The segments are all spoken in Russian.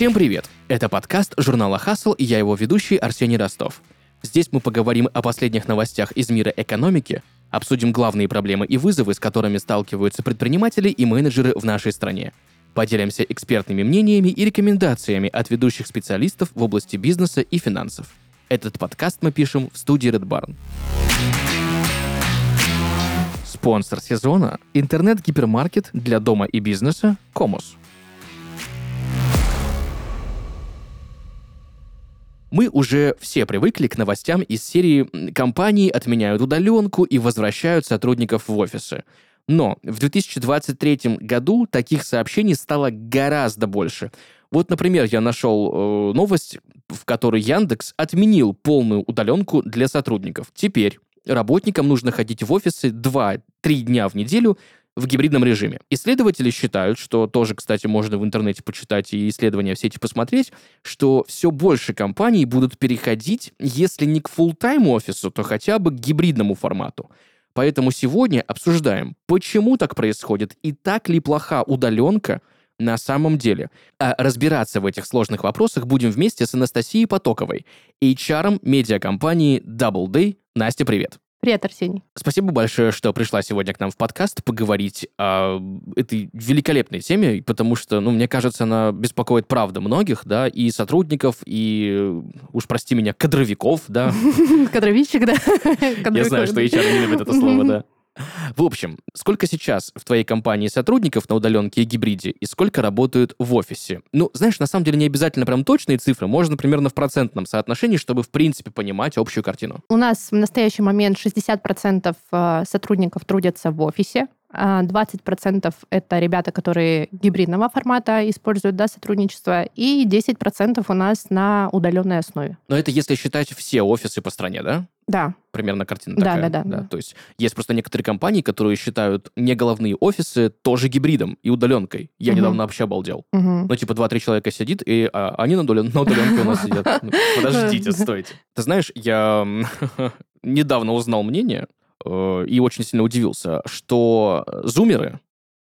Всем привет! Это подкаст журнала Хасл и я его ведущий Арсений Ростов. Здесь мы поговорим о последних новостях из мира экономики, обсудим главные проблемы и вызовы, с которыми сталкиваются предприниматели и менеджеры в нашей стране. Поделимся экспертными мнениями и рекомендациями от ведущих специалистов в области бизнеса и финансов. Этот подкаст мы пишем в студии Red Barn. Спонсор сезона – интернет-гипермаркет для дома и бизнеса «Комус». Мы уже все привыкли к новостям из серии «Компании отменяют удаленку и возвращают сотрудников в офисы». Но в 2023 году таких сообщений стало гораздо больше. Вот, например, я нашел э, новость, в которой Яндекс отменил полную удаленку для сотрудников. Теперь работникам нужно ходить в офисы 2-3 дня в неделю в гибридном режиме. Исследователи считают, что тоже, кстати, можно в интернете почитать и исследования все эти посмотреть, что все больше компаний будут переходить, если не к full-time офису, то хотя бы к гибридному формату. Поэтому сегодня обсуждаем, почему так происходит и так ли плоха удаленка на самом деле. А разбираться в этих сложных вопросах будем вместе с Анастасией Потоковой, HR медиакомпании Double Day. Настя, привет. Привет, Арсений. Спасибо большое, что пришла сегодня к нам в подкаст поговорить о этой великолепной теме, потому что, ну, мне кажется, она беспокоит правда многих, да, и сотрудников, и, уж прости меня, кадровиков, да. Кадровичек, да. Я знаю, что HR не любит это слово, да. В общем, сколько сейчас в твоей компании сотрудников на удаленке и гибриде, и сколько работают в офисе? Ну, знаешь, на самом деле не обязательно прям точные цифры, можно примерно в процентном соотношении, чтобы, в принципе, понимать общую картину. У нас в настоящий момент 60% э, сотрудников трудятся в офисе, 20% а это ребята, которые гибридного формата используют да, сотрудничество, и 10% у нас на удаленной основе. Но это если считать все офисы по стране, да? Да. Примерно картина да, такая. Да, да, да. То есть есть просто некоторые компании, которые считают не головные офисы тоже гибридом и удаленкой. Я угу. недавно вообще обалдел. Угу. Ну, типа, 2-3 человека сидит, и а, они на, удален... на удаленке у нас сидят. Подождите, стойте. Ты знаешь, я недавно узнал мнение, э, и очень сильно удивился, что зумеры,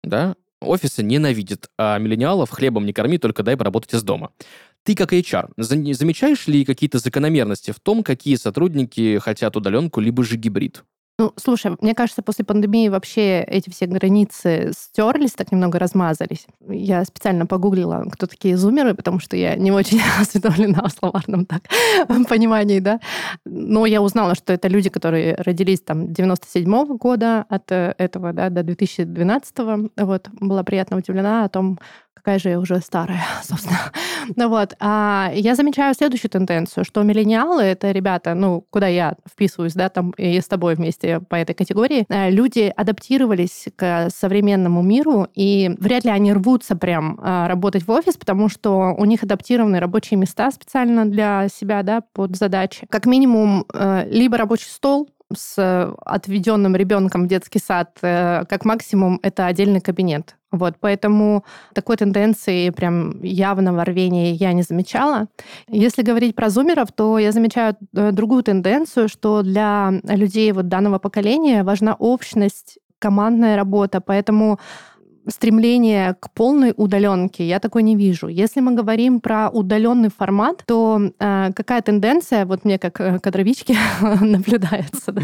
да, офисы ненавидят, а миллениалов хлебом не корми, только дай поработать из дома. Ты как HR, замечаешь ли какие-то закономерности в том, какие сотрудники хотят удаленку, либо же гибрид? Ну, слушай, мне кажется, после пандемии вообще эти все границы стерлись, так немного размазались. Я специально погуглила, кто такие зумеры, потому что я не очень осведомлена в словарном так понимании, да. Но я узнала, что это люди, которые родились там 97 -го года от э, этого, да, до 2012 -го. Вот, была приятно удивлена о том, какая же я уже старая, собственно. ну вот. А я замечаю следующую тенденцию, что миллениалы — это ребята, ну, куда я вписываюсь, да, там и с тобой вместе по этой категории, э, люди адаптировались к современному миру, и вряд ли они рвутся прям э, работать в офис, потому что у них адаптированы рабочие места специально для себя, да, под задачи. Как минимум, э, либо рабочий стол, с отведенным ребенком в детский сад, как максимум, это отдельный кабинет. Вот, поэтому такой тенденции прям явного рвения я не замечала. Если говорить про зумеров, то я замечаю э, другую тенденцию, что для людей вот данного поколения важна общность, командная работа, поэтому стремление к полной удаленке я такой не вижу. Если мы говорим про удаленный формат, то э, какая тенденция, вот мне как э, кадровичке наблюдается, да?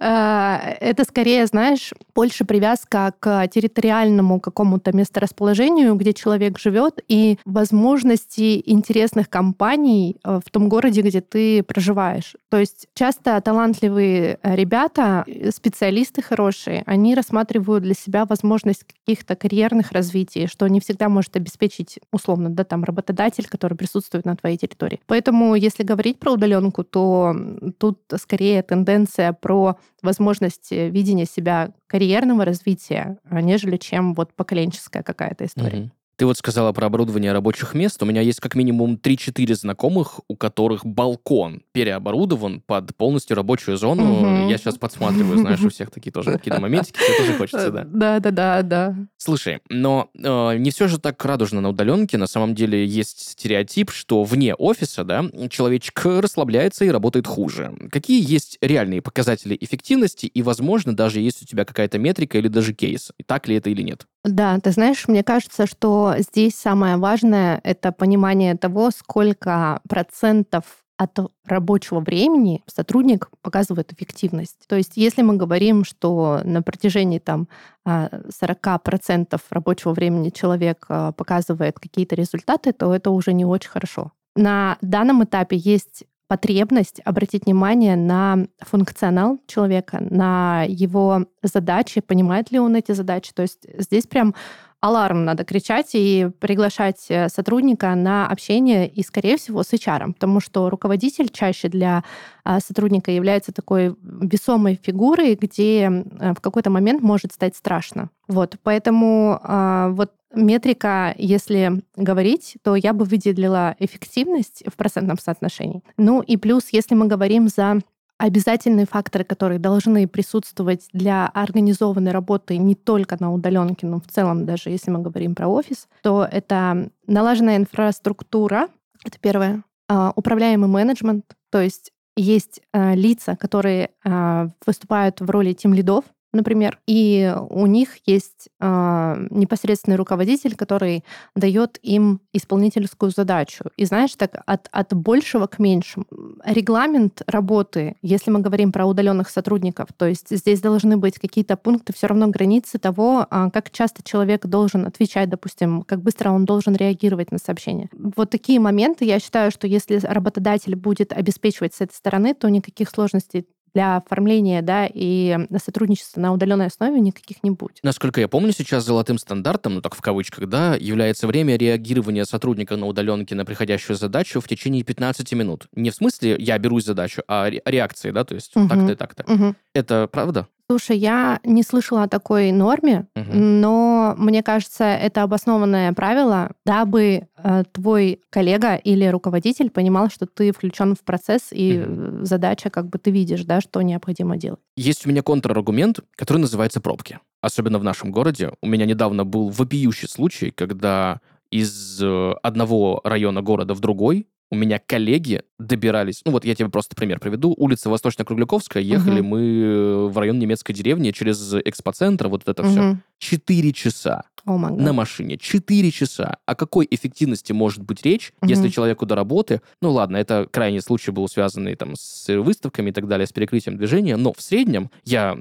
э, это скорее, знаешь, больше привязка к территориальному какому-то месторасположению, где человек живет, и возможности интересных компаний э, в том городе, где ты проживаешь. То есть часто талантливые ребята, специалисты хорошие, они рассматривают для себя возможность каких каких-то карьерных развитий, что не всегда может обеспечить, условно, да, там, работодатель, который присутствует на твоей территории. Поэтому, если говорить про удаленку, то тут скорее тенденция про возможность видения себя карьерного развития, нежели чем вот поколенческая какая-то история. Mm-hmm. Ты вот сказала про оборудование рабочих мест. У меня есть как минимум 3-4 знакомых, у которых балкон переоборудован под полностью рабочую зону. Угу. Я сейчас подсматриваю, знаешь, у всех такие тоже какие-то моментики, все тоже хочется, да. Да, да, да, да. Слушай, но э, не все же так радужно на удаленке. На самом деле есть стереотип, что вне офиса, да, человечек расслабляется и работает хуже. Какие есть реальные показатели эффективности и, возможно, даже есть у тебя какая-то метрика или даже кейс? Так ли это или нет? Да, ты знаешь, мне кажется, что здесь самое важное — это понимание того, сколько процентов от рабочего времени сотрудник показывает эффективность. То есть если мы говорим, что на протяжении там, 40% а, рабочего времени человек а, показывает какие-то результаты, то это уже не очень хорошо. На данном этапе есть потребность обратить внимание на функционал человека, на его задачи, понимает ли он эти задачи. То есть здесь прям аларм надо кричать и приглашать э, сотрудника на общение и, скорее всего, с HR, потому что руководитель чаще для а, сотрудника является такой весомой фигурой, где в какой-то момент может стать страшно. Вот, поэтому а, вот метрика, если говорить, то я бы выделила эффективность в процентном соотношении. Ну и плюс, если мы говорим за обязательные факторы, которые должны присутствовать для организованной работы не только на удаленке, но в целом даже если мы говорим про офис, то это налаженная инфраструктура, это первое, а, управляемый менеджмент, то есть есть а, лица, которые а, выступают в роли тим лидов, например, и у них есть э, непосредственный руководитель, который дает им исполнительскую задачу. И знаешь, так от, от большего к меньшему. Регламент работы, если мы говорим про удаленных сотрудников, то есть здесь должны быть какие-то пункты, все равно границы того, э, как часто человек должен отвечать, допустим, как быстро он должен реагировать на сообщение. Вот такие моменты, я считаю, что если работодатель будет обеспечивать с этой стороны, то никаких сложностей для оформления да, и сотрудничества на удаленной основе никаких не будет. Насколько я помню, сейчас золотым стандартом, ну так в кавычках, да, является время реагирования сотрудника на удаленке на приходящую задачу в течение 15 минут. Не в смысле я берусь задачу, а реакции, да, то есть угу. так-то и так-то. Угу. Это правда? Слушай, я не слышала о такой норме, угу. но мне кажется, это обоснованное правило, дабы э, твой коллега или руководитель понимал, что ты включен в процесс и угу. задача, как бы ты видишь, да, что необходимо делать. Есть у меня контраргумент, который называется пробки. Особенно в нашем городе. У меня недавно был вопиющий случай, когда из э, одного района города в другой у меня коллеги добирались, ну вот я тебе просто пример приведу, улица Восточно-Кругляковская, ехали угу. мы в район немецкой деревни через экспоцентр, вот это угу. все. Четыре часа oh на машине. Четыре часа. О какой эффективности может быть речь, угу. если человеку до работы... Ну ладно, это крайний случай был связанный там с выставками и так далее, с перекрытием движения, но в среднем я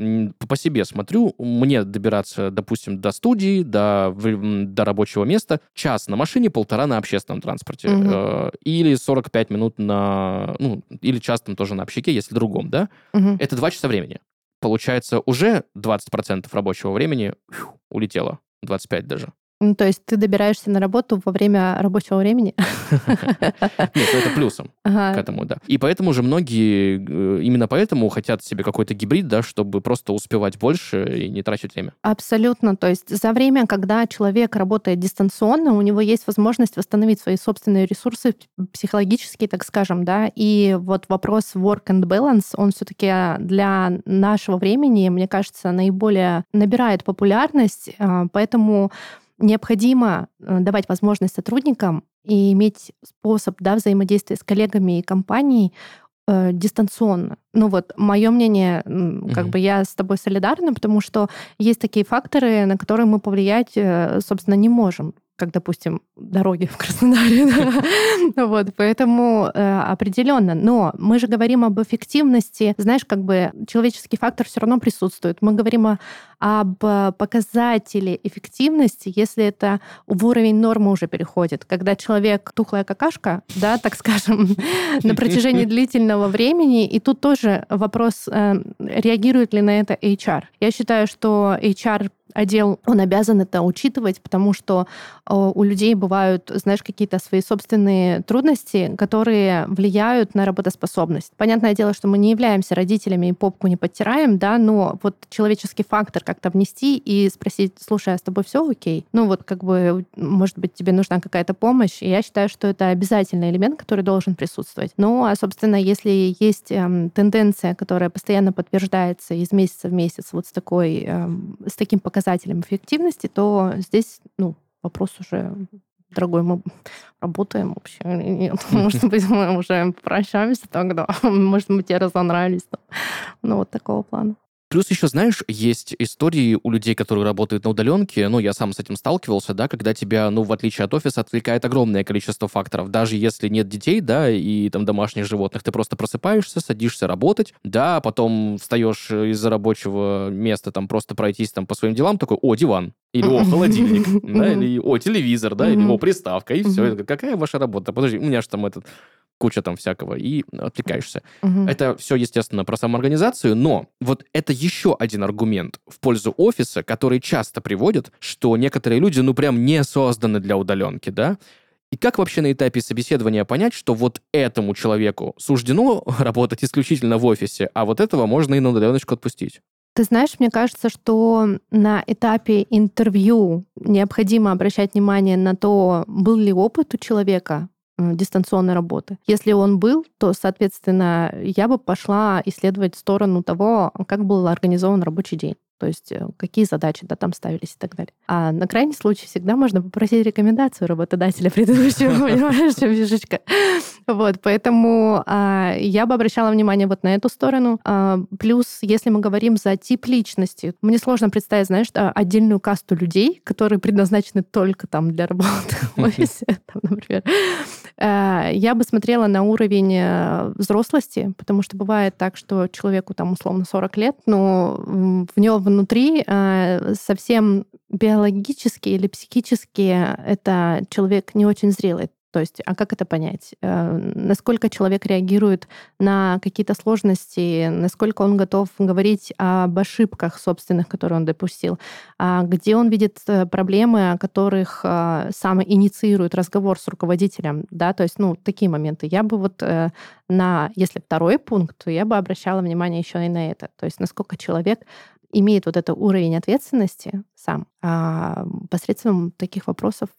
по себе смотрю, мне добираться, допустим, до студии, до, до рабочего места, час на машине, полтора на общественном транспорте. Угу. Или 45 минут на... Ну, или час там тоже на общаке, если другом, да? Угу. Это два часа времени. Получается, уже 20% рабочего времени фью, улетело. 25 даже. Ну, то есть ты добираешься на работу во время рабочего времени? Нет, ну, это плюсом ага. к этому, да. И поэтому же многие э, именно поэтому хотят себе какой-то гибрид, да, чтобы просто успевать больше и не тратить время. Абсолютно. То есть за время, когда человек работает дистанционно, у него есть возможность восстановить свои собственные ресурсы психологические, так скажем, да, и вот вопрос work and balance, он все-таки для нашего времени, мне кажется, наиболее набирает популярность, а, поэтому необходимо э, давать возможность сотрудникам и иметь способ да, взаимодействия с коллегами и компанией э, дистанционно. Ну вот, мое мнение, как угу. бы я с тобой солидарна, потому что есть такие факторы, на которые мы повлиять, э, собственно, не можем как, допустим, дороги в Краснодаре. Да? вот, поэтому э, определенно. Но мы же говорим об эффективности. Знаешь, как бы человеческий фактор все равно присутствует. Мы говорим об показателе эффективности, если это в уровень нормы уже переходит. Когда человек тухлая какашка, да, так скажем, на протяжении длительного времени, и тут тоже вопрос, э, реагирует ли на это HR. Я считаю, что HR отдел, он обязан это учитывать, потому что э, у людей бывают, знаешь, какие-то свои собственные трудности, которые влияют на работоспособность. Понятное дело, что мы не являемся родителями и попку не подтираем, да, но вот человеческий фактор как-то внести и спросить, слушай, а с тобой все окей? Ну вот как бы, может быть, тебе нужна какая-то помощь, и я считаю, что это обязательный элемент, который должен присутствовать. Ну, а, собственно, если есть эм, тенденция, которая постоянно подтверждается из месяца в месяц вот с такой, эм, с таким показателем эффективности, то здесь ну, вопрос уже дорогой, мы работаем вообще или нет? Может быть, мы уже прощаемся тогда? Может быть, те разонрались? Ну, вот такого плана. Плюс еще, знаешь, есть истории у людей, которые работают на удаленке, ну, я сам с этим сталкивался, да, когда тебя, ну, в отличие от офиса, отвлекает огромное количество факторов. Даже если нет детей, да, и там домашних животных, ты просто просыпаешься, садишься работать, да, потом встаешь из-за рабочего места, там, просто пройтись там по своим делам, такой, о, диван, или о, холодильник, да, или о, телевизор, да, или о, приставка, и все. Какая ваша работа? Подожди, у меня же там этот куча там всякого, и отвлекаешься. Угу. Это все, естественно, про самоорганизацию, но вот это еще один аргумент в пользу офиса, который часто приводит, что некоторые люди, ну, прям не созданы для удаленки, да, и как вообще на этапе собеседования понять, что вот этому человеку суждено работать исключительно в офисе, а вот этого можно и на удаленочку отпустить? Ты знаешь, мне кажется, что на этапе интервью необходимо обращать внимание на то, был ли опыт у человека дистанционной работы. Если он был, то, соответственно, я бы пошла исследовать сторону того, как был организован рабочий день. То есть э, какие задачи да, там ставились и так далее. А на крайний случай всегда можно попросить рекомендацию работодателя предыдущего, понимаешь, чем фишечка. Вот, поэтому а, я бы обращала внимание вот на эту сторону. А, плюс, если мы говорим за тип личности, мне сложно представить, знаешь, отдельную касту людей, которые предназначены только там для работы в офисе, там, например. А, я бы смотрела на уровень э, взрослости, потому что бывает так, что человеку там условно 40 лет, но в него внутри э, совсем биологически или психически это человек не очень зрелый. То есть, а как это понять? Э, насколько человек реагирует на какие-то сложности, насколько он готов говорить об ошибках собственных, которые он допустил, а где он видит э, проблемы, о которых э, сам инициирует разговор с руководителем, да, то есть, ну, такие моменты. Я бы вот на, если второй пункт, то я бы обращала внимание еще и на это, то есть, насколько человек имеет вот этот уровень ответственности сам а посредством таких вопросов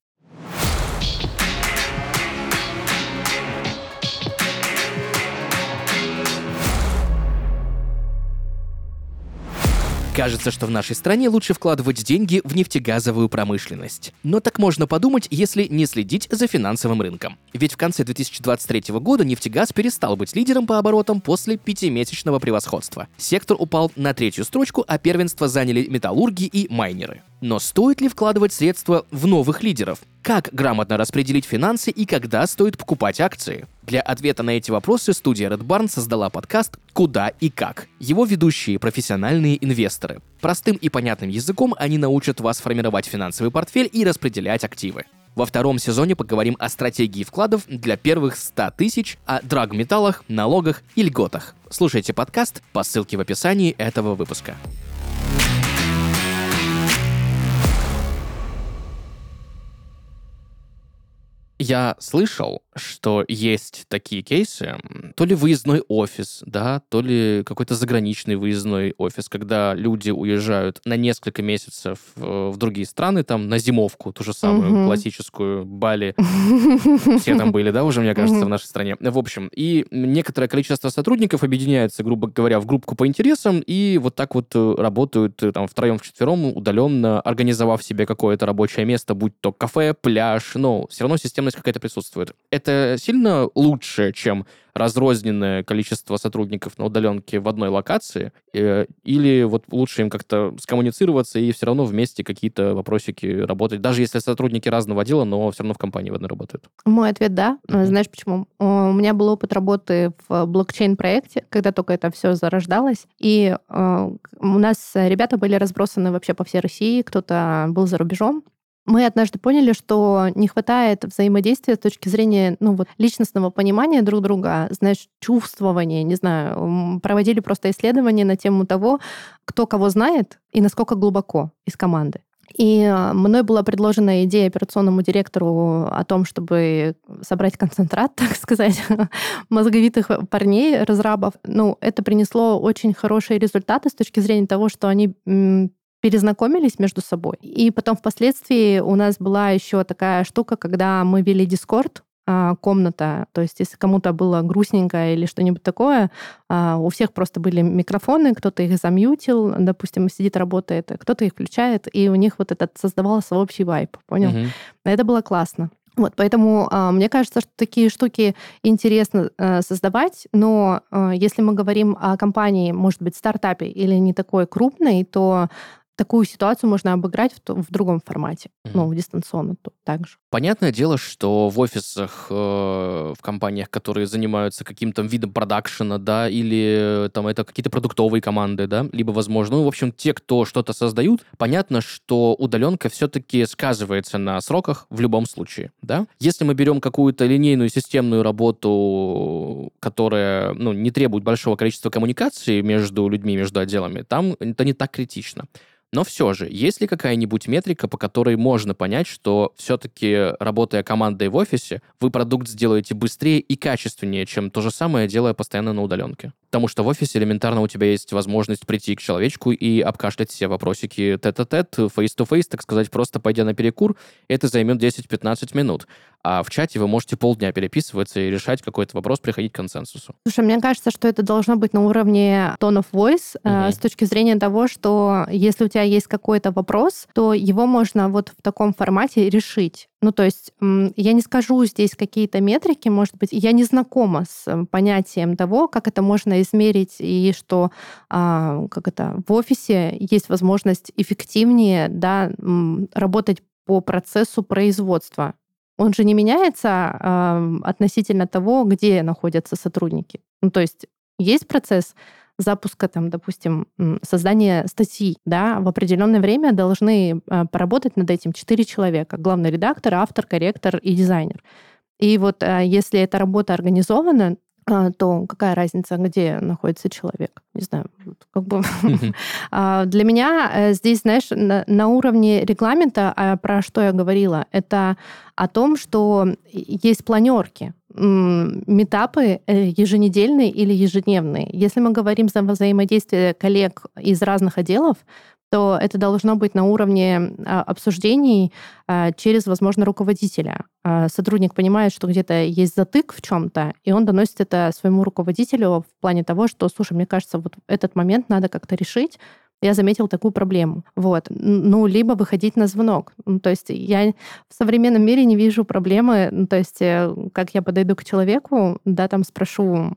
Кажется, что в нашей стране лучше вкладывать деньги в нефтегазовую промышленность. Но так можно подумать, если не следить за финансовым рынком. Ведь в конце 2023 года нефтегаз перестал быть лидером по оборотам после пятимесячного превосходства. Сектор упал на третью строчку, а первенство заняли металлурги и майнеры. Но стоит ли вкладывать средства в новых лидеров? Как грамотно распределить финансы и когда стоит покупать акции? Для ответа на эти вопросы студия Red Barn создала подкаст «Куда и как». Его ведущие – профессиональные инвесторы. Простым и понятным языком они научат вас формировать финансовый портфель и распределять активы. Во втором сезоне поговорим о стратегии вкладов для первых 100 тысяч, о драгметаллах, налогах и льготах. Слушайте подкаст по ссылке в описании этого выпуска. Я слышал, что есть такие кейсы, то ли выездной офис, да, то ли какой-то заграничный выездной офис, когда люди уезжают на несколько месяцев в другие страны, там, на зимовку, ту же самую угу. классическую Бали. Все там были, да, уже, мне кажется, в нашей стране. В общем, и некоторое количество сотрудников объединяется, грубо говоря, в группку по интересам, и вот так вот э, работают э, там втроем, вчетвером, удаленно, организовав себе какое-то рабочее место, будь то кафе, пляж, но все равно системность какая-то присутствует это сильно лучше, чем разрозненное количество сотрудников на удаленке в одной локации, э, или вот лучше им как-то скоммуницироваться и все равно вместе какие-то вопросики работать, даже если сотрудники разного отдела, но все равно в компании в одной работают? Мой ответ да. Mm-hmm. Знаешь почему? У меня был опыт работы в блокчейн-проекте, когда только это все зарождалось, и э, у нас ребята были разбросаны вообще по всей России, кто-то был за рубежом, мы однажды поняли, что не хватает взаимодействия с точки зрения ну, вот, личностного понимания друг друга, знаешь, чувствования, не знаю. Проводили просто исследования на тему того, кто кого знает и насколько глубоко из команды. И а, мной была предложена идея операционному директору о том, чтобы собрать концентрат, так сказать, мозговитых парней, разрабов. Ну, это принесло очень хорошие результаты с точки зрения того, что они перезнакомились между собой. И потом впоследствии у нас была еще такая штука, когда мы вели Дискорд, а, комната. То есть, если кому-то было грустненько или что-нибудь такое, а, у всех просто были микрофоны, кто-то их замьютил, допустим, сидит, работает, кто-то их включает, и у них вот этот создавался общий вайп, понял? Угу. Это было классно. Вот, поэтому э, мне кажется, что такие штуки интересно э, создавать, но э, если мы говорим о компании, может быть, стартапе или не такой крупной, то такую ситуацию можно обыграть в, в другом формате, mm-hmm. ну, дистанционно то, также. Понятное дело, что в офисах, э, в компаниях, которые занимаются каким-то видом продакшена, да, или э, там это какие-то продуктовые команды, да, либо, возможно, ну, в общем, те, кто что-то создают, понятно, что удаленка все-таки сказывается на сроках в любом случае, да. Если мы берем какую-то линейную системную работу, которая, ну, не требует большого количества коммуникации между людьми, между отделами, там это не так критично. Но все же, есть ли какая-нибудь метрика, по которой можно понять, что все-таки, работая командой в офисе, вы продукт сделаете быстрее и качественнее, чем то же самое, делая постоянно на удаленке? Потому что в офисе элементарно у тебя есть возможность прийти к человечку и обкашлять все вопросики тет-а-тет, face-to-face, так сказать, просто пойдя на перекур. Это займет 10-15 минут. А в чате вы можете полдня переписываться и решать какой-то вопрос, приходить к консенсусу. Слушай, мне кажется, что это должно быть на уровне tone of voice, угу. э, с точки зрения того, что если у тебя есть какой-то вопрос, то его можно вот в таком формате решить. Ну, то есть я не скажу здесь какие-то метрики, может быть, я не знакома с э, понятием того, как это можно измерить, и что а, как это, в офисе есть возможность эффективнее да, работать по процессу производства. Он же не меняется относительно того, где находятся сотрудники. Ну, то есть есть процесс запуска, там, допустим, создания статьи, да, в определенное время должны э, поработать над этим четыре человека. Главный редактор, автор, корректор и дизайнер. И вот э, если эта работа организована, то какая разница, где находится человек? Не знаю, как бы а, для меня здесь, знаешь, на, уровне регламента, а про что я говорила, это о том, что есть планерки метапы э, еженедельные или ежедневные. Если мы говорим за взаимодействие коллег из разных отделов, то это должно быть на уровне а, обсуждений а, через, возможно, руководителя. А, сотрудник понимает, что где-то есть затык в чем-то, и он доносит это своему руководителю в плане того, что, слушай, мне кажется, вот этот момент надо как-то решить, я заметил такую проблему. Вот. Ну, либо выходить на звонок. Ну, то есть я в современном мире не вижу проблемы, ну, то есть э, как я подойду к человеку, да, там спрошу,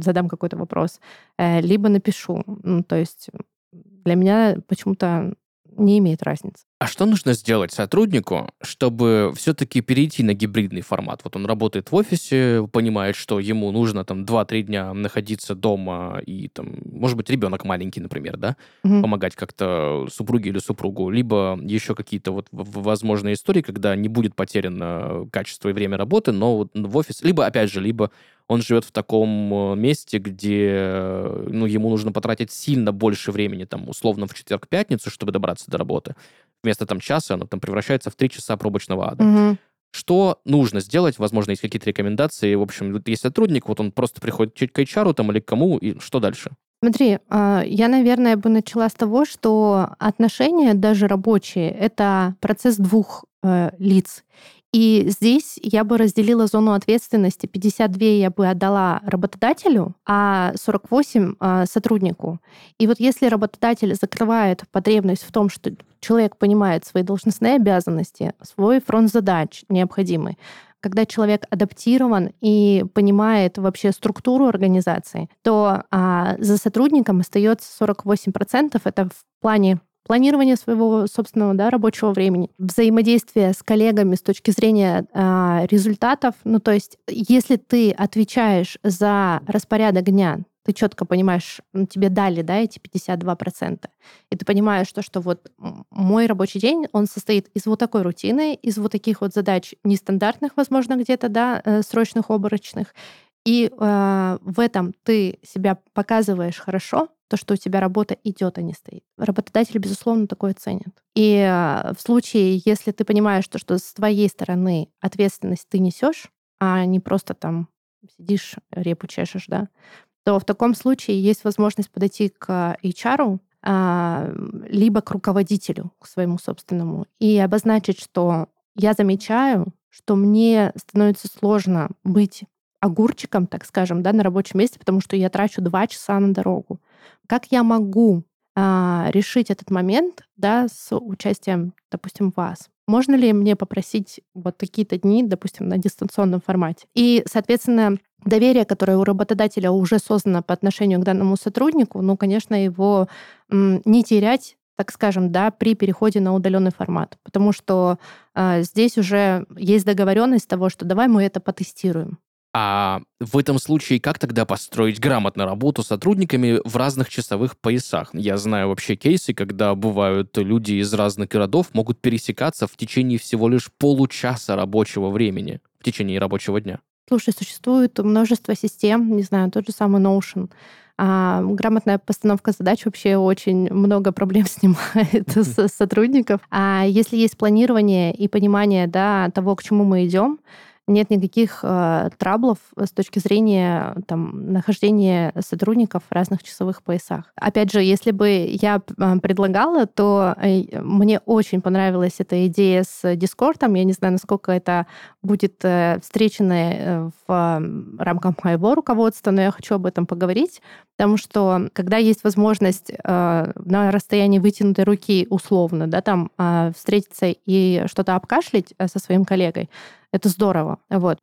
задам какой-то вопрос, э, либо напишу. Ну, то есть для меня почему-то не имеет разницы. А что нужно сделать сотруднику, чтобы все-таки перейти на гибридный формат? Вот он работает в офисе, понимает, что ему нужно там 2-3 дня находиться дома и там, может быть, ребенок маленький, например, да, угу. помогать как-то супруге или супругу, либо еще какие-то вот возможные истории, когда не будет потеряно качество и время работы, но вот в офис, либо, опять же, либо он живет в таком э, месте, где э, ну, ему нужно потратить сильно больше времени, там, условно, в четверг-пятницу, чтобы добраться до работы. Вместо там часа оно там превращается в три часа пробочного ада. Угу. Что нужно сделать? Возможно, есть какие-то рекомендации. В общем, есть сотрудник, вот он просто приходит к HR там или к кому, и что дальше? Смотри, а, я, наверное, бы начала с того, что отношения, даже рабочие, это процесс двух э, лиц. И здесь я бы разделила зону ответственности. 52 я бы отдала работодателю, а 48 а, сотруднику. И вот если работодатель закрывает потребность в том, что человек понимает свои должностные обязанности, свой фронт задач необходимый, когда человек адаптирован и понимает вообще структуру организации, то а, за сотрудником остается 48%. Это в плане планирование своего собственного да, рабочего времени, взаимодействие с коллегами с точки зрения э, результатов. Ну, то есть, если ты отвечаешь за распорядок дня, ты четко понимаешь, ну, тебе дали, да, эти 52%, и ты понимаешь, что, что вот мой рабочий день, он состоит из вот такой рутины, из вот таких вот задач нестандартных, возможно, где-то, да, э, срочных, оборочных, и э, в этом ты себя показываешь хорошо, то, что у тебя работа идет, а не стоит. Работодатель, безусловно, такое ценит. И э, в случае, если ты понимаешь, что, что с твоей стороны ответственность ты несешь, а не просто там сидишь, репу чешешь, да, то в таком случае есть возможность подойти к HR, а, либо к руководителю, к своему собственному, и обозначить, что я замечаю, что мне становится сложно быть огурчиком, так скажем, да, на рабочем месте, потому что я трачу два часа на дорогу. Как я могу а, решить этот момент, да, с участием, допустим, вас? можно ли мне попросить вот такие-то дни, допустим, на дистанционном формате. И, соответственно, доверие, которое у работодателя уже создано по отношению к данному сотруднику, ну, конечно, его не терять так скажем, да, при переходе на удаленный формат. Потому что э, здесь уже есть договоренность того, что давай мы это потестируем. А в этом случае как тогда построить грамотно работу с сотрудниками в разных часовых поясах? Я знаю вообще кейсы, когда бывают люди из разных городов могут пересекаться в течение всего лишь получаса рабочего времени, в течение рабочего дня. Слушай, существует множество систем, не знаю, тот же самый Notion. А грамотная постановка задач вообще очень много проблем снимает с сотрудников. А если есть планирование и понимание да, того, к чему мы идем, нет никаких э, траблов с точки зрения там, нахождения сотрудников в разных часовых поясах. Опять же, если бы я э, предлагала, то э, мне очень понравилась эта идея с Discord. Я не знаю, насколько это будет э, встречено в рамках моего руководства, но я хочу об этом поговорить, потому что когда есть возможность э, на расстоянии вытянутой руки условно, да, там э, встретиться и что-то обкашлять со своим коллегой, это здорово. Вот.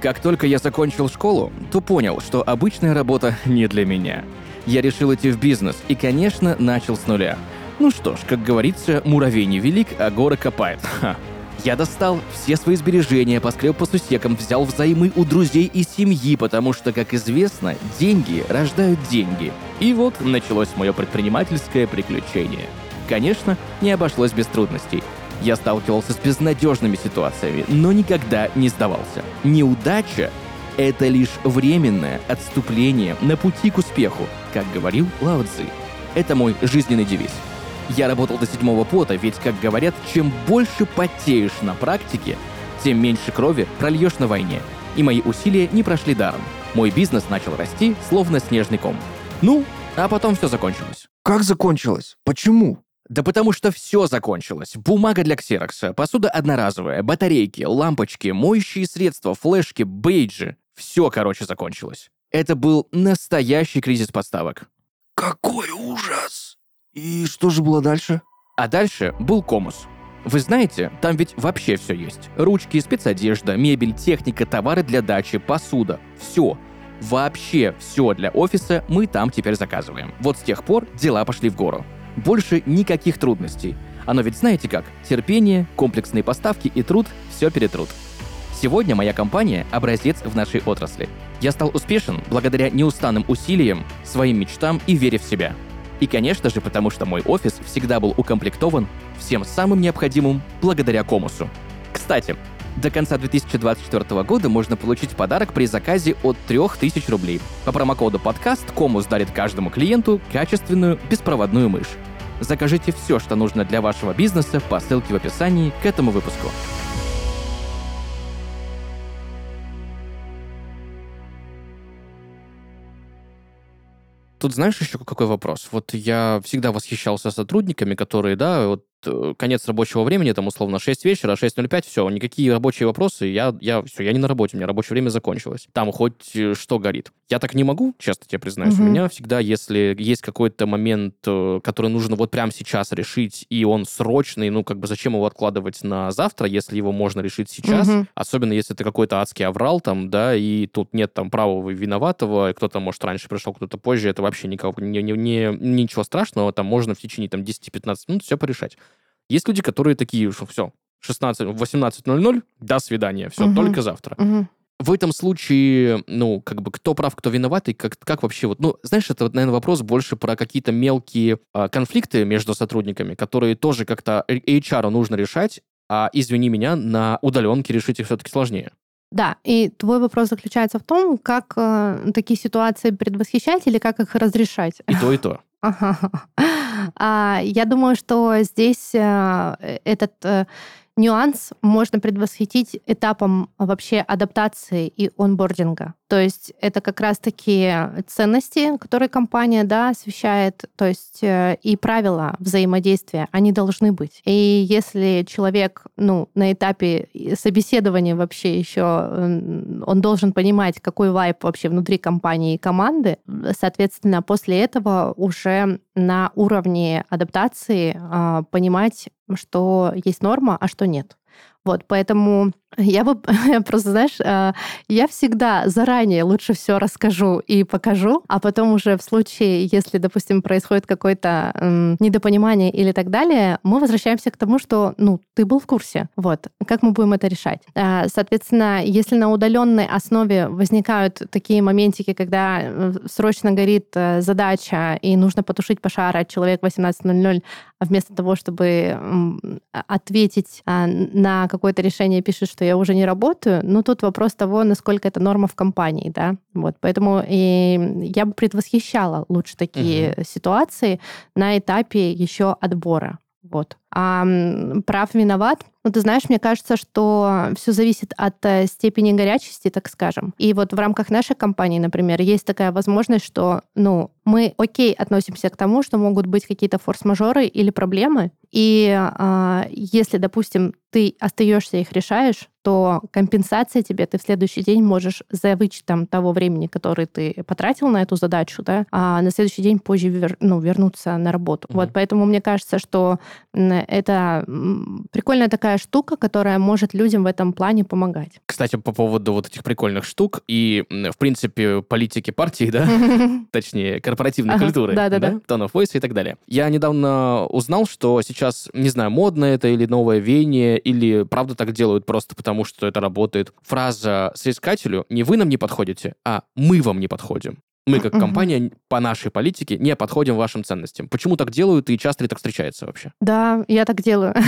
Как только я закончил школу, то понял, что обычная работа не для меня. Я решил идти в бизнес и, конечно, начал с нуля. Ну что ж, как говорится, муравей не велик, а горы копает. Ха. Я достал все свои сбережения, поскреб по сусекам, взял взаймы у друзей и семьи, потому что, как известно, деньги рождают деньги. И вот началось мое предпринимательское приключение. Конечно, не обошлось без трудностей. Я сталкивался с безнадежными ситуациями, но никогда не сдавался. Неудача — это лишь временное отступление на пути к успеху, как говорил Лао Цзи. Это мой жизненный девиз — я работал до седьмого пота, ведь, как говорят, чем больше потеешь на практике, тем меньше крови прольешь на войне. И мои усилия не прошли даром. Мой бизнес начал расти, словно снежный ком. Ну, а потом все закончилось. Как закончилось? Почему? Да потому что все закончилось. Бумага для ксерокса, посуда одноразовая, батарейки, лампочки, моющие средства, флешки, бейджи. Все, короче, закончилось. Это был настоящий кризис поставок. Какой ужас! И что же было дальше? А дальше был комус. Вы знаете, там ведь вообще все есть. Ручки, спецодежда, мебель, техника, товары для дачи, посуда. Все. Вообще все для офиса мы там теперь заказываем. Вот с тех пор дела пошли в гору. Больше никаких трудностей. Оно ведь знаете как? Терпение, комплексные поставки и труд – все перетрут. Сегодня моя компания – образец в нашей отрасли. Я стал успешен благодаря неустанным усилиям, своим мечтам и вере в себя – и, конечно же, потому что мой офис всегда был укомплектован всем самым необходимым благодаря Комусу. Кстати, до конца 2024 года можно получить подарок при заказе от 3000 рублей. По промокоду подкаст Комус дарит каждому клиенту качественную беспроводную мышь. Закажите все, что нужно для вашего бизнеса по ссылке в описании к этому выпуску. Тут знаешь еще какой вопрос? Вот я всегда восхищался сотрудниками, которые, да, вот Э, конец рабочего времени, там, условно, 6 вечера, 6.05, все, никакие рабочие вопросы, я, я, все, я не на работе, у меня рабочее время закончилось. Там хоть э, что горит. Я так не могу, честно тебе признаюсь. Угу. У меня всегда, если есть какой-то момент, э, который нужно вот прямо сейчас решить, и он срочный, ну, как бы зачем его откладывать на завтра, если его можно решить сейчас, угу. особенно если это какой-то адский аврал там, да, и тут нет там правого и виноватого, кто-то, может, раньше пришел, кто-то позже, это вообще никого, не, не, не, ничего страшного, там можно в течение там 10-15 минут все порешать. Есть люди, которые такие, что все, 16, 18.00, до свидания, все, угу. только завтра. Угу. В этом случае, ну, как бы, кто прав, кто виноват, и как, как вообще вот, ну, знаешь, это, наверное, вопрос больше про какие-то мелкие а, конфликты между сотрудниками, которые тоже как-то HR нужно решать, а, извини меня, на удаленке решить их все-таки сложнее. Да, и твой вопрос заключается в том, как э, такие ситуации предвосхищать или как их разрешать. И то, и то. А, я думаю, что здесь э, этот э, нюанс можно предвосхитить этапом вообще адаптации и онбординга. То есть это как раз-таки ценности, которые компания да, освещает, то есть э, и правила взаимодействия, они должны быть. И если человек ну, на этапе собеседования вообще еще, он должен понимать, какой вайп вообще внутри компании и команды, соответственно, после этого уже на уровне адаптации а, понимать, что есть норма, а что нет. Вот, поэтому я бы просто, знаешь, э, я всегда заранее лучше все расскажу и покажу, а потом уже в случае, если, допустим, происходит какое-то недопонимание или так далее, мы возвращаемся к тому, что, ну, ты был в курсе. Вот, как мы будем это решать? Э, соответственно, если на удаленной основе возникают такие моментики, когда э, срочно горит задача и нужно потушить пожар, человек 18.00, а вместо того, чтобы ответить на какое-то решение, пишет, что что я уже не работаю, но тут вопрос того, насколько это норма в компании, да, вот, поэтому и я бы предвосхищала лучше такие угу. ситуации на этапе еще отбора, вот. А прав виноват, ну, ты знаешь, мне кажется, что все зависит от э, степени горячести, так скажем. И вот в рамках нашей компании, например, есть такая возможность, что, ну, мы окей относимся к тому, что могут быть какие-то форс-мажоры или проблемы. И э, если, допустим, ты остаешься их решаешь, то компенсация тебе ты в следующий день можешь за вычетом того времени, которое ты потратил на эту задачу, да, а на следующий день позже вер, ну, вернуться на работу. Mm-hmm. Вот поэтому мне кажется, что это прикольная такая штука, которая может людям в этом плане помогать. Кстати, по поводу вот этих прикольных штук и, в принципе, политики партии, да, точнее, корпоративной культуры, да, да, да, tone of voice и так далее. Я недавно узнал, что сейчас, не знаю, модно это или новое веяние, или правда так делают просто потому, что это работает. Фраза соискателю «не вы нам не подходите, а мы вам не подходим». Мы, как компания, по нашей политике не подходим вашим ценностям. Почему так делают и часто ли так встречается вообще? Да, я так делаю.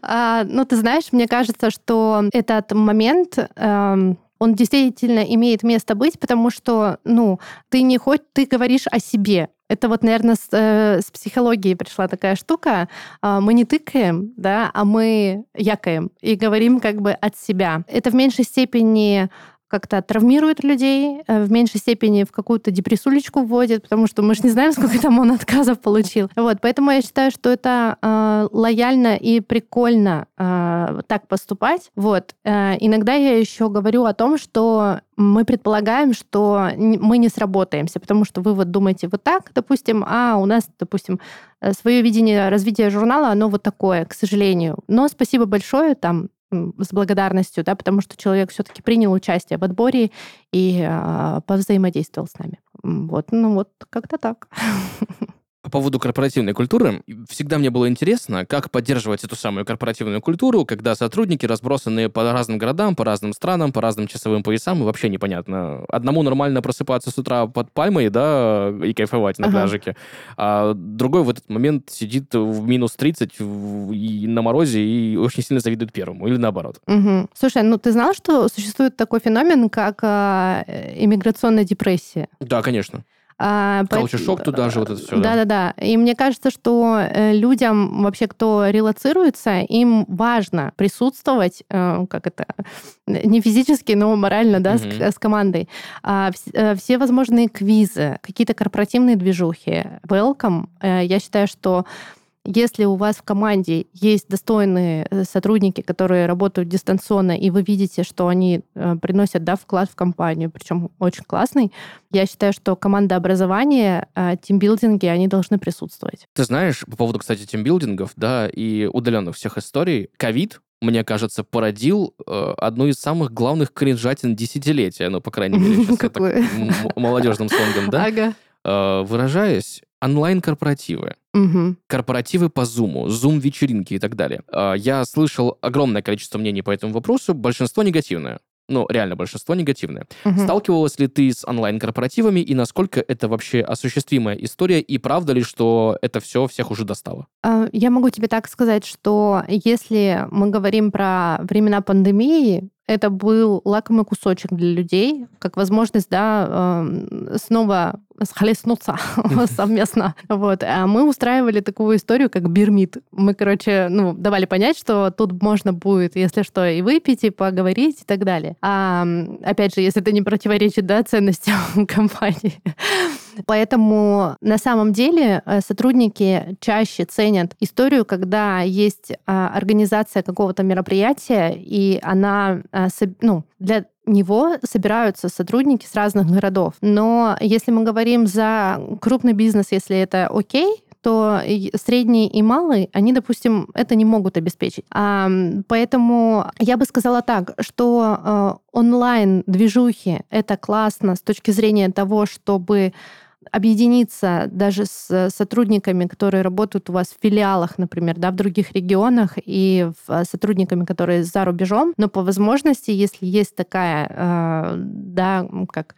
А, ну, ты знаешь, мне кажется, что этот момент эм, он действительно имеет место быть, потому что, ну, ты не хоть, ты говоришь о себе. Это вот, наверное, с, э, с психологией пришла такая штука. Э, мы не тыкаем, да, а мы якаем и говорим как бы от себя. Это в меньшей степени как-то травмирует людей, э, в меньшей степени в какую-то депрессулечку вводит, потому что мы же не знаем, сколько там он отказов получил. Вот, поэтому я считаю, что это э, лояльно и прикольно э, так поступать. Вот. Э, иногда я еще говорю о том, что мы предполагаем, что мы не сработаемся, потому что вы вот думаете вот так, допустим, а у нас, допустим, э, свое видение развития журнала, оно вот такое, к сожалению. Но спасибо большое, там, с благодарностью, да, потому что человек все-таки принял участие в отборе и э, повзаимодействовал с нами. Вот, ну вот как-то так. По поводу корпоративной культуры, всегда мне было интересно, как поддерживать эту самую корпоративную культуру, когда сотрудники разбросаны по разным городам, по разным странам, по разным часовым поясам, и вообще непонятно. Одному нормально просыпаться с утра под пальмой, да, и кайфовать на ага. пляжике, а другой в этот момент сидит в минус 30 и на морозе и очень сильно завидует первому, или наоборот. Угу. Слушай, ну ты знал, что существует такой феномен, как э, иммиграционная депрессия? Да, конечно. А, шок туда же, вот это все. Да-да-да. И мне кажется, что э, людям, вообще, кто релацируется, им важно присутствовать, э, как это, не физически, но морально, да, угу. с, с командой. А, э, все возможные квизы, какие-то корпоративные движухи. Welcome. Я считаю, что если у вас в команде есть достойные э, сотрудники, которые работают дистанционно, и вы видите, что они э, приносят да, вклад в компанию, причем очень классный, я считаю, что команда образования, э, тимбилдинги, они должны присутствовать. Ты знаешь, по поводу, кстати, тимбилдингов, да, и удаленных всех историй, ковид мне кажется, породил э, одну из самых главных кринжатин десятилетия, ну, по крайней мере, сейчас так молодежным слонгом, да? Ага. Э, выражаясь, онлайн-корпоративы, угу. корпоративы по Zoom, Zoom-вечеринки и так далее. Э, я слышал огромное количество мнений по этому вопросу, большинство негативное ну, реально большинство негативное. Угу. Сталкивалась ли ты с онлайн-корпоративами и насколько это вообще осуществимая история и правда ли, что это все всех уже достало? А, я могу тебе так сказать, что если мы говорим про времена пандемии, это был лакомый кусочек для людей, как возможность, да, э, снова схлестнуться совместно. Вот. А мы устраивали такую историю, как бирмит. Мы, короче, ну, давали понять, что тут можно будет, если что, и выпить, и поговорить, и так далее. А, опять же, если это не противоречит, да, ценностям компании. Поэтому на самом деле э, сотрудники чаще ценят историю, когда есть а, организация какого-то мероприятия, и она а, ну, для него собираются сотрудники с разных городов. Но если мы говорим за крупный бизнес, если это окей, то средний и малый, они, допустим, это не могут обеспечить. А, поэтому я бы сказала так, что э, онлайн-движухи — это классно с точки зрения того, чтобы объединиться даже с сотрудниками, которые работают у вас в филиалах, например, да, в других регионах, и в сотрудниками, которые за рубежом, но по возможности, если есть такая, э, да, как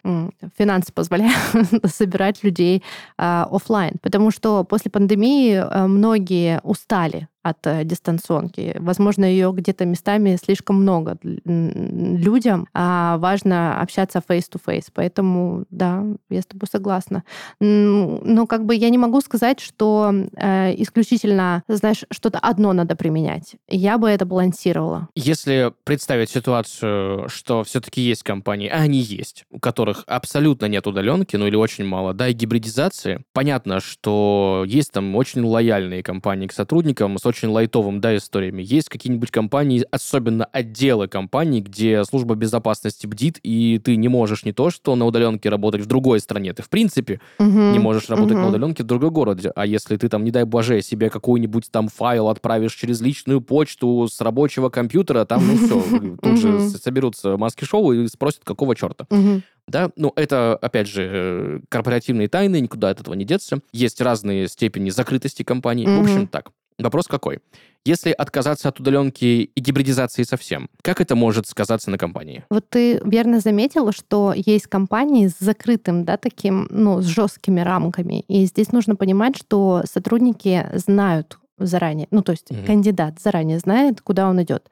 финансы позволяют собирать людей э, офлайн, потому что после пандемии э, многие устали от э, дистанционки. Возможно, ее где-то местами слишком много людям, а важно общаться face-to-face. Поэтому, да, я с тобой согласна. Но как бы я не могу сказать, что э, исключительно, знаешь, что-то одно надо применять. Я бы это балансировала. Если представить ситуацию, что все-таки есть компании, а они есть, у которых абсолютно нет удаленки, ну или очень мало, да, и гибридизации, понятно, что есть там очень лояльные компании к сотрудникам с очень лайтовым, да, историями. Есть какие-нибудь компании, особенно отделы компаний, где служба безопасности бдит, и ты не можешь не то, что на удаленке работать в другой стране, ты в принципе угу, не можешь работать угу. на удаленке в другом городе. А если ты там, не дай боже, себе какой-нибудь там файл отправишь через личную почту с рабочего компьютера, там, ну все, тут же соберутся маски-шоу и спросят, какого черта. Да, ну это, опять же, э, корпоративные тайны, никуда от этого не деться. Есть разные степени закрытости компаний. В общем, так. Вопрос какой? Если отказаться от удаленки и гибридизации совсем, как это может сказаться на компании? Вот ты верно заметила, что есть компании с закрытым, да, таким, ну, с жесткими рамками. И здесь нужно понимать, что сотрудники знают заранее, ну, то есть угу. кандидат заранее знает, куда он идет.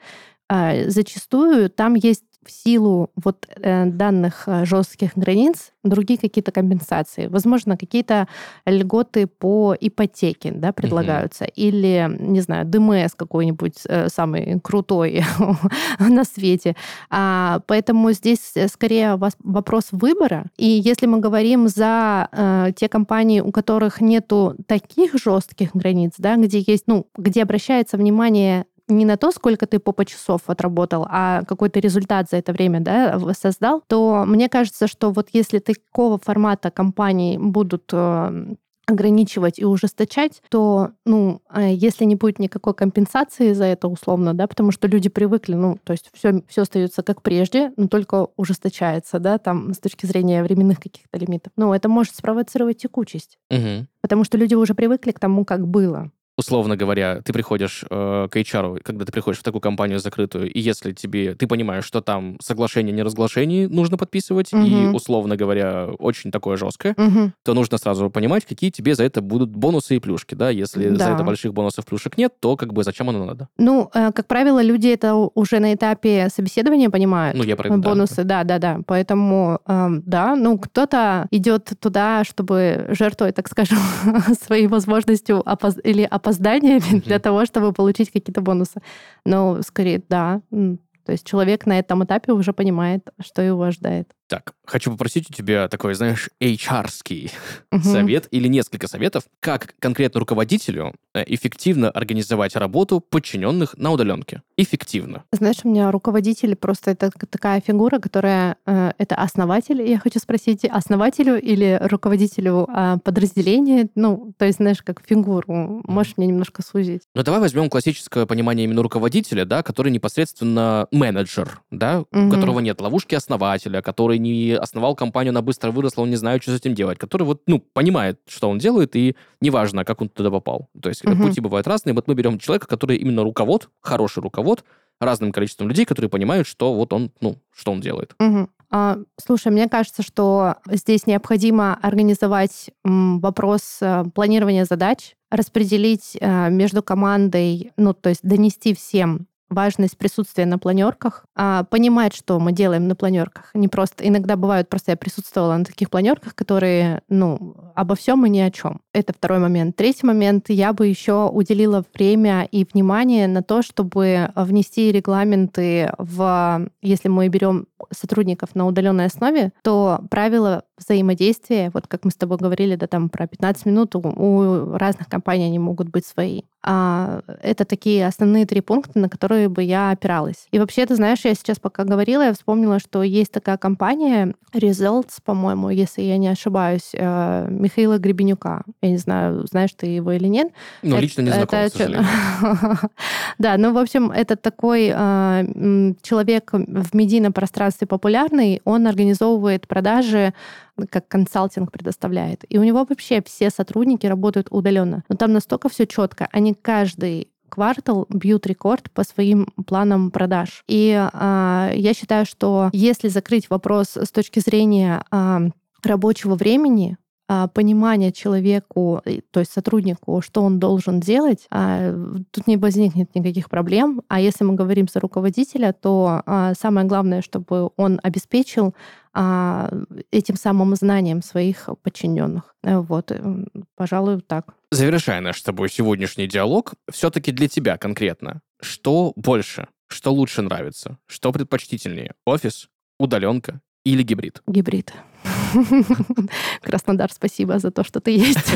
А зачастую там есть в силу вот э, данных э, жестких границ другие какие-то компенсации. Возможно, какие-то льготы по ипотеке да, предлагаются. Угу. Или, не знаю, ДМС какой-нибудь э, самый крутой на свете. А, поэтому здесь скорее вопрос выбора. И если мы говорим за э, те компании, у которых нету таких жестких границ, да, где есть, ну, где обращается внимание не на то, сколько ты попа часов отработал, а какой-то результат за это время да, создал, то мне кажется, что вот если такого формата компании будут э, ограничивать и ужесточать, то, ну, э, если не будет никакой компенсации за это условно, да, потому что люди привыкли, ну, то есть все, все остается как прежде, но только ужесточается, да, там, с точки зрения временных каких-то лимитов. Ну, это может спровоцировать текучесть. Угу. Потому что люди уже привыкли к тому, как было условно говоря, ты приходишь э, к HR, когда ты приходишь в такую компанию закрытую, и если тебе, ты понимаешь, что там соглашение не разглашение нужно подписывать, угу. и, условно говоря, очень такое жесткое, угу. то нужно сразу понимать, какие тебе за это будут бонусы и плюшки, да, если да. за это больших бонусов плюшек нет, то как бы зачем оно надо? Ну, э, как правило, люди это уже на этапе собеседования понимают. Ну, я про это, Бонусы, да, да, да, поэтому, э, да, ну, кто-то идет туда, чтобы жертвовать, так скажем, своей возможностью опоз... или опозданиями для того, чтобы получить какие-то бонусы. Но скорее, да. То есть человек на этом этапе уже понимает, что его ожидает. Так, хочу попросить у тебя такой, знаешь, HR-ский угу. совет или несколько советов, как конкретно руководителю э, эффективно организовать работу подчиненных на удаленке. Эффективно. Знаешь, у меня руководитель просто это такая фигура, которая э, это основатель. Я хочу спросить, основателю или руководителю э, подразделения? Ну, то есть, знаешь, как фигуру. Можешь мне немножко сузить? Ну, давай возьмем классическое понимание именно руководителя, да, который непосредственно менеджер, да, угу. у которого нет ловушки основателя, который не основал компанию, она быстро выросла, он не знает, что с этим делать, который вот, ну, понимает, что он делает, и неважно, как он туда попал. То есть угу. пути бывают разные. Вот мы берем человека, который именно руковод, хороший руковод, разным количеством людей, которые понимают, что вот он, ну, что он делает. Угу. А, слушай, мне кажется, что здесь необходимо организовать вопрос э, планирования задач, распределить э, между командой, ну, то есть донести всем важность присутствия на планерках, а, понимать, что мы делаем на планерках. Не просто иногда бывают просто я присутствовала на таких планерках, которые, ну, обо всем и ни о чем. Это второй момент. Третий момент я бы еще уделила время и внимание на то, чтобы внести регламенты в, если мы берем сотрудников на удаленной основе, то правила взаимодействия, вот как мы с тобой говорили, да, там про 15 минут, у, у разных компаний они могут быть свои. А, это такие основные три пункта, на которые бы я опиралась. И вообще, ты знаешь, я сейчас пока говорила, я вспомнила, что есть такая компания Results, по-моему, если я не ошибаюсь, э, Михаила Гребенюка. Я не знаю, знаешь ты его или нет. Ну, лично не знаком, это, к сожалению. Да, ну, в общем, это такой а, человек в медийном пространстве популярный, он организовывает продажи как консалтинг предоставляет. И у него вообще все сотрудники работают удаленно. Но там настолько все четко. Они каждый квартал бьют рекорд по своим планам продаж. И э, я считаю, что если закрыть вопрос с точки зрения э, рабочего времени, а, понимание человеку, то есть сотруднику, что он должен делать, тут не возникнет никаких проблем. А если мы говорим за руководителя, то самое главное, чтобы он обеспечил этим самым знанием своих подчиненных. Э, вот, э, пожалуй, так. Завершая наш с тобой сегодняшний диалог, все-таки для тебя конкретно, что больше, что лучше нравится, что предпочтительнее, офис, удаленка или гибрид? Гибрид. Краснодар, спасибо за то, что ты есть.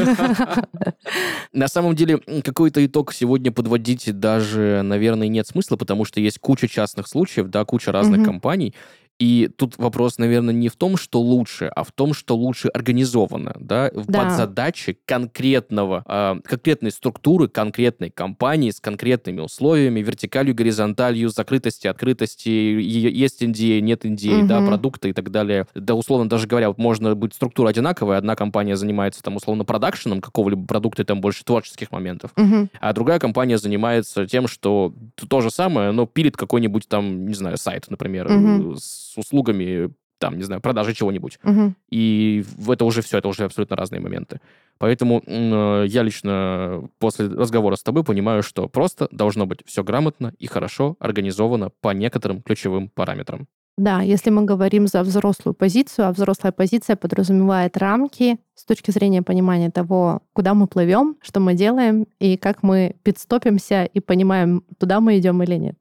На самом деле, какой-то итог сегодня подводить даже, наверное, нет смысла, потому что есть куча частных случаев, да, куча разных компаний, и тут вопрос, наверное, не в том, что лучше, а в том, что лучше организовано, да, да. под задачи конкретного, э, конкретной структуры, конкретной компании с конкретными условиями, вертикалью, горизонталью, закрытости, открытости, есть NDA, нет NDA, угу. да, продукты и так далее. Да, условно, даже говоря, вот можно быть структура одинаковая, одна компания занимается там условно продакшеном какого-либо продукта, и там больше творческих моментов, угу. а другая компания занимается тем, что то же самое, но пилит какой-нибудь там, не знаю, сайт, например, угу. с с услугами, там, не знаю, продажи чего-нибудь. Угу. И это уже все, это уже абсолютно разные моменты. Поэтому э, я лично после разговора с тобой понимаю, что просто должно быть все грамотно и хорошо организовано по некоторым ключевым параметрам. Да, если мы говорим за взрослую позицию, а взрослая позиция подразумевает рамки с точки зрения понимания того, куда мы плывем, что мы делаем и как мы подстопимся и понимаем, туда мы идем или нет.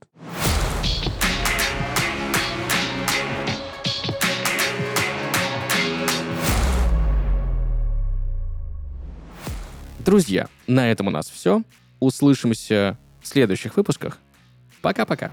Друзья, на этом у нас все. Услышимся в следующих выпусках. Пока-пока.